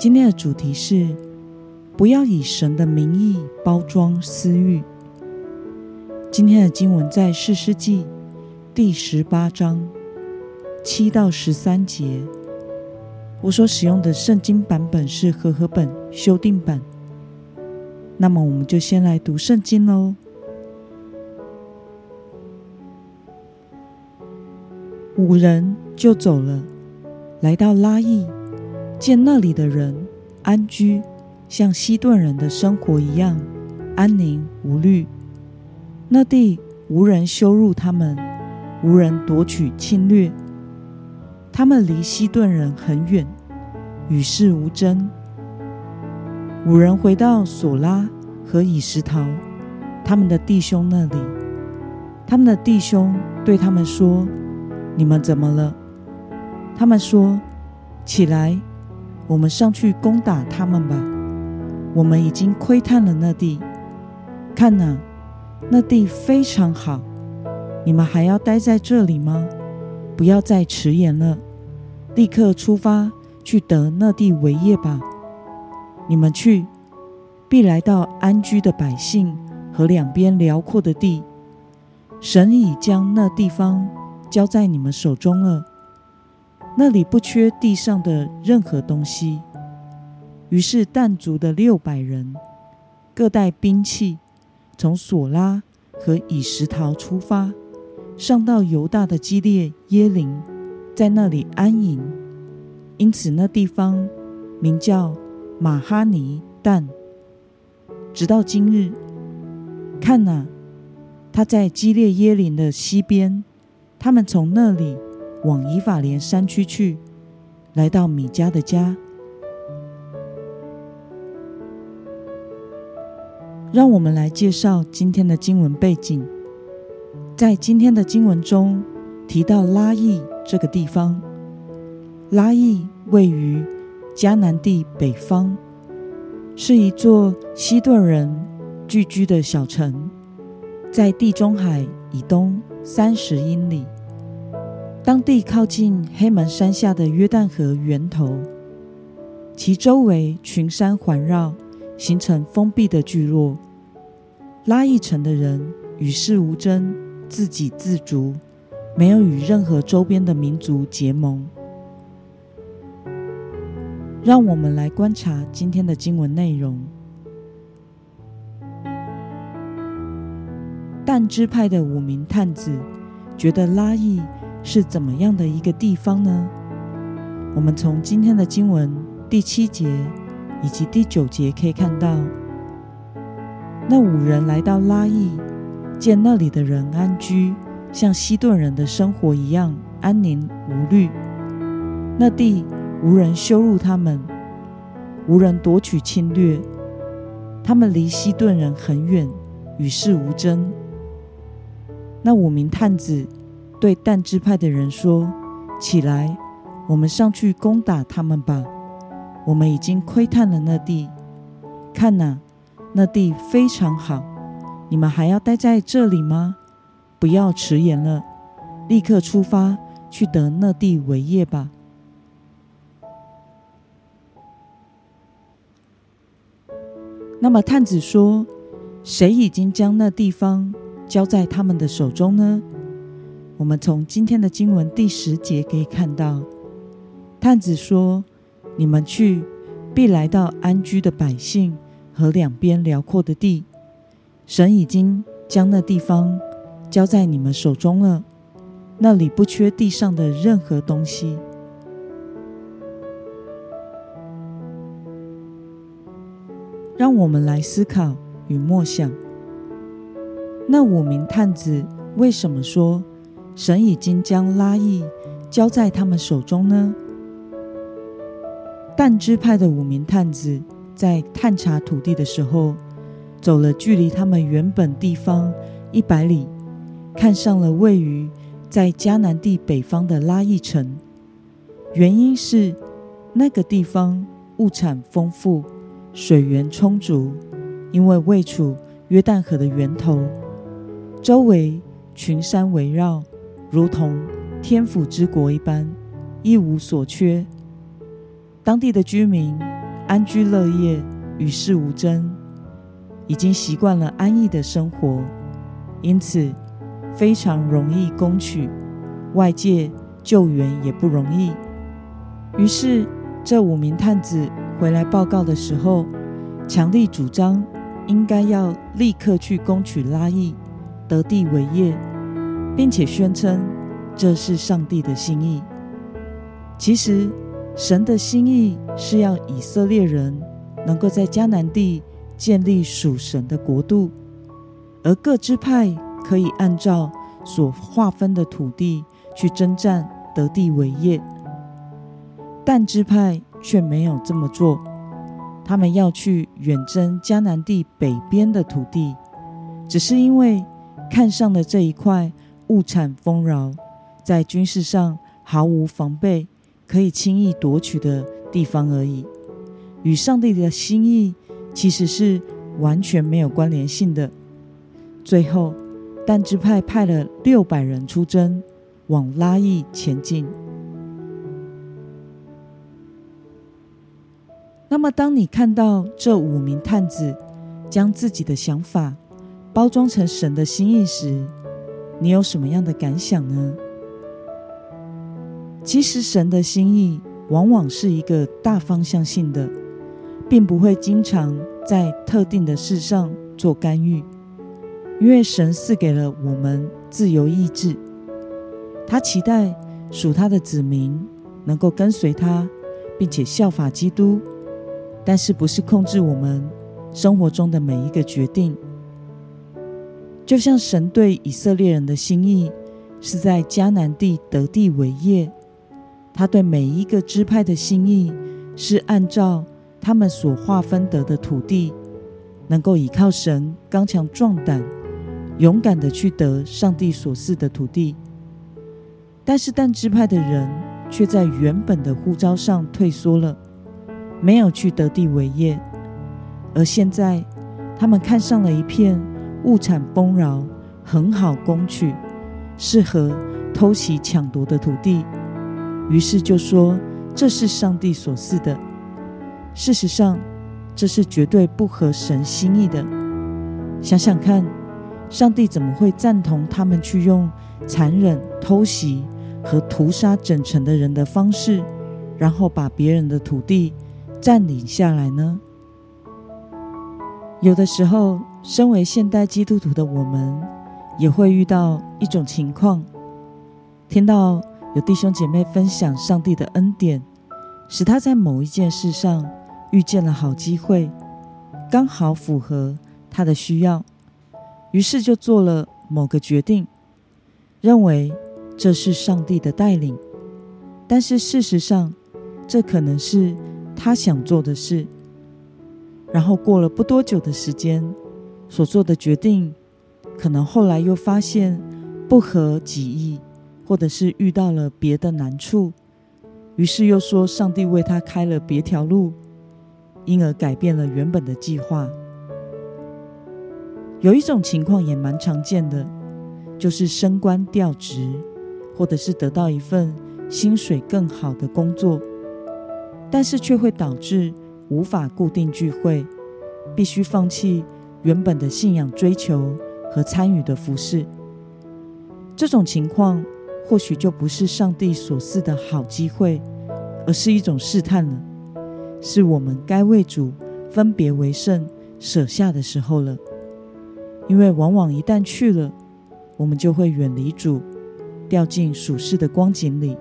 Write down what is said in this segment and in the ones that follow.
今天的主题是：不要以神的名义包装私欲。今天的经文在四世纪第十八章七到十三节。我所使用的圣经版本是和合本修订版。那么，我们就先来读圣经喽。五人就走了，来到拉邑。见那里的人安居，像西顿人的生活一样安宁无虑。那地无人羞辱他们，无人夺取侵略。他们离西顿人很远，与世无争。五人回到索拉和以石陶他们的弟兄那里，他们的弟兄对他们说：“你们怎么了？”他们说：“起来。”我们上去攻打他们吧！我们已经窥探了那地，看呐，那地非常好。你们还要待在这里吗？不要再迟延了，立刻出发去得那地为业吧！你们去，必来到安居的百姓和两边辽阔的地。神已将那地方交在你们手中了。那里不缺地上的任何东西。于是，但族的六百人各带兵器，从索拉和以石陶出发，上到犹大的基列耶林，在那里安营。因此，那地方名叫马哈尼但。直到今日，看哪，他在基列耶林的西边，他们从那里。往以法莲山区去，来到米迦的家。让我们来介绍今天的经文背景。在今天的经文中提到拉邑这个地方，拉邑位于迦南地北方，是一座西顿人聚居的小城，在地中海以东三十英里。当地靠近黑门山下的约旦河源头，其周围群山环绕，形成封闭的聚落。拉邑城的人与世无争，自给自足，没有与任何周边的民族结盟。让我们来观察今天的经文内容。但支派的五名探子觉得拉邑。是怎么样的一个地方呢？我们从今天的经文第七节以及第九节可以看到，那五人来到拉邑，见那里的人安居，像西顿人的生活一样安宁无虑。那地无人羞辱他们，无人夺取侵略。他们离西顿人很远，与世无争。那五名探子。对但支派的人说：“起来，我们上去攻打他们吧！我们已经窥探了那地，看呐，那地非常好。你们还要待在这里吗？不要迟延了，立刻出发去得那地为业吧。”那么探子说：“谁已经将那地方交在他们的手中呢？”我们从今天的经文第十节可以看到，探子说：“你们去，必来到安居的百姓和两边辽阔的地。神已经将那地方交在你们手中了，那里不缺地上的任何东西。”让我们来思考与默想，那五名探子为什么说？神已经将拉邑交在他们手中呢。但支派的五名探子在探查土地的时候，走了距离他们原本地方一百里，看上了位于在迦南地北方的拉邑城。原因是那个地方物产丰富，水源充足，因为位处约旦河的源头，周围群山围绕，如同天府之国一般，一无所缺。当地的居民安居乐业，与世无争，已经习惯了安逸的生活，因此非常容易攻取，外界救援也不容易。于是，这五名探子回来报告的时候，强力主张应该要立刻去攻取拉邑，得地为业，并且宣称这是上帝的心意。其实，神的心意是要以色列人能够在迦南地建立属神的国度，而各支派可以按照所划分的土地去征战，得地为业。但支派却没有这么做，他们要去远征迦南地北边的土地，只是因为看上了这一块物产丰饶，在军事上毫无防备。可以轻易夺取的地方而已，与上帝的心意其实是完全没有关联性的。最后，但支派派了六百人出征，往拉邑前进。那么，当你看到这五名探子将自己的想法包装成神的心意时，你有什么样的感想呢？其实，神的心意往往是一个大方向性的，并不会经常在特定的事上做干预，因为神赐给了我们自由意志。他期待属他的子民能够跟随他，并且效法基督，但是不是控制我们生活中的每一个决定。就像神对以色列人的心意是在迦南地得地为业。他对每一个支派的心意是按照他们所划分得的土地，能够依靠神刚强壮胆，勇敢的去得上帝所赐的土地。但是但支派的人却在原本的呼召上退缩了，没有去得地为业，而现在他们看上了一片物产丰饶、很好攻取、适合偷袭抢夺的土地。于是就说这是上帝所赐的。事实上，这是绝对不合神心意的。想想看，上帝怎么会赞同他们去用残忍、偷袭和屠杀整城的人的方式，然后把别人的土地占领下来呢？有的时候，身为现代基督徒的我们，也会遇到一种情况，听到。有弟兄姐妹分享上帝的恩典，使他在某一件事上遇见了好机会，刚好符合他的需要，于是就做了某个决定，认为这是上帝的带领。但是事实上，这可能是他想做的事。然后过了不多久的时间，所做的决定，可能后来又发现不合己意。或者是遇到了别的难处，于是又说上帝为他开了别条路，因而改变了原本的计划。有一种情况也蛮常见的，就是升官调职，或者是得到一份薪水更好的工作，但是却会导致无法固定聚会，必须放弃原本的信仰追求和参与的服饰。这种情况。或许就不是上帝所赐的好机会，而是一种试探了，是我们该为主分别为圣、舍下的时候了。因为往往一旦去了，我们就会远离主，掉进属世的光景里。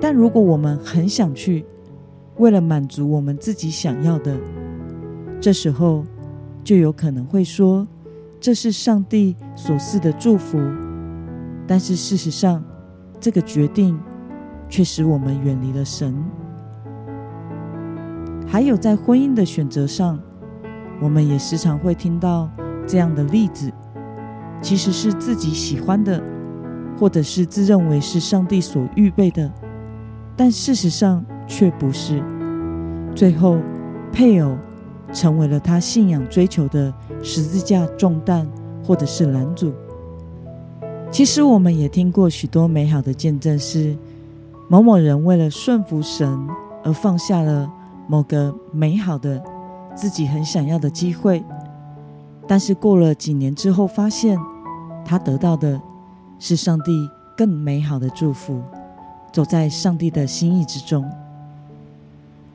但如果我们很想去，为了满足我们自己想要的，这时候就有可能会说，这是上帝所赐的祝福。但是事实上，这个决定却使我们远离了神。还有在婚姻的选择上，我们也时常会听到这样的例子，其实是自己喜欢的，或者是自认为是上帝所预备的，但事实上却不是。最后，配偶成为了他信仰追求的十字架重担，或者是拦阻。其实，我们也听过许多美好的见证，是某某人为了顺服神而放下了某个美好的自己很想要的机会，但是过了几年之后，发现他得到的是上帝更美好的祝福，走在上帝的心意之中。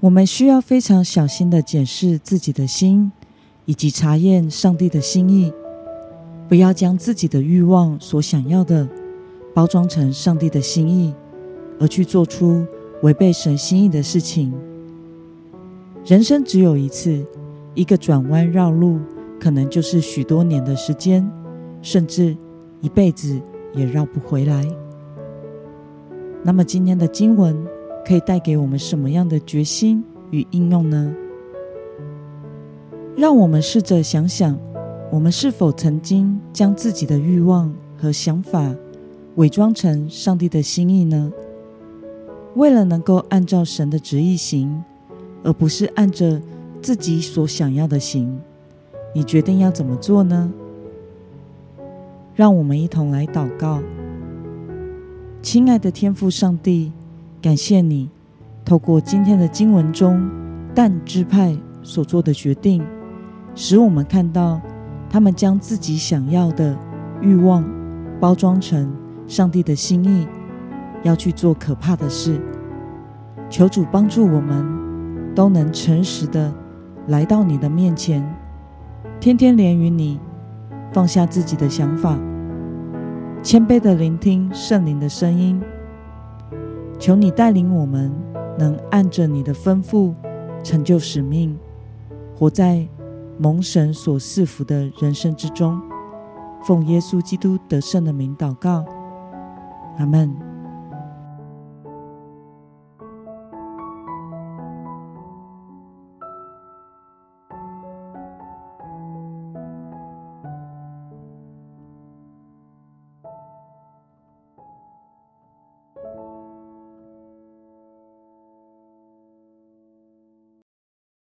我们需要非常小心的检视自己的心，以及查验上帝的心意，不要将自己的欲望所想要的包装成上帝的心意，而去做出违背神心意的事情。人生只有一次，一个转弯绕路，可能就是许多年的时间，甚至一辈子也绕不回来。那么今天的经文。可以带给我们什么样的决心与应用呢？让我们试着想想，我们是否曾经将自己的欲望和想法伪装成上帝的心意呢？为了能够按照神的旨意行，而不是按着自己所想要的行，你决定要怎么做呢？让我们一同来祷告，亲爱的天父上帝。感谢你透过今天的经文中但支派所做的决定，使我们看到他们将自己想要的欲望包装成上帝的心意，要去做可怕的事。求主帮助我们都能诚实的来到你的面前，天天连于你，放下自己的想法，谦卑的聆听圣灵的声音。求你带领我们，能按着你的吩咐成就使命，活在蒙神所赐福的人生之中。奉耶稣基督得胜的名祷告，阿门。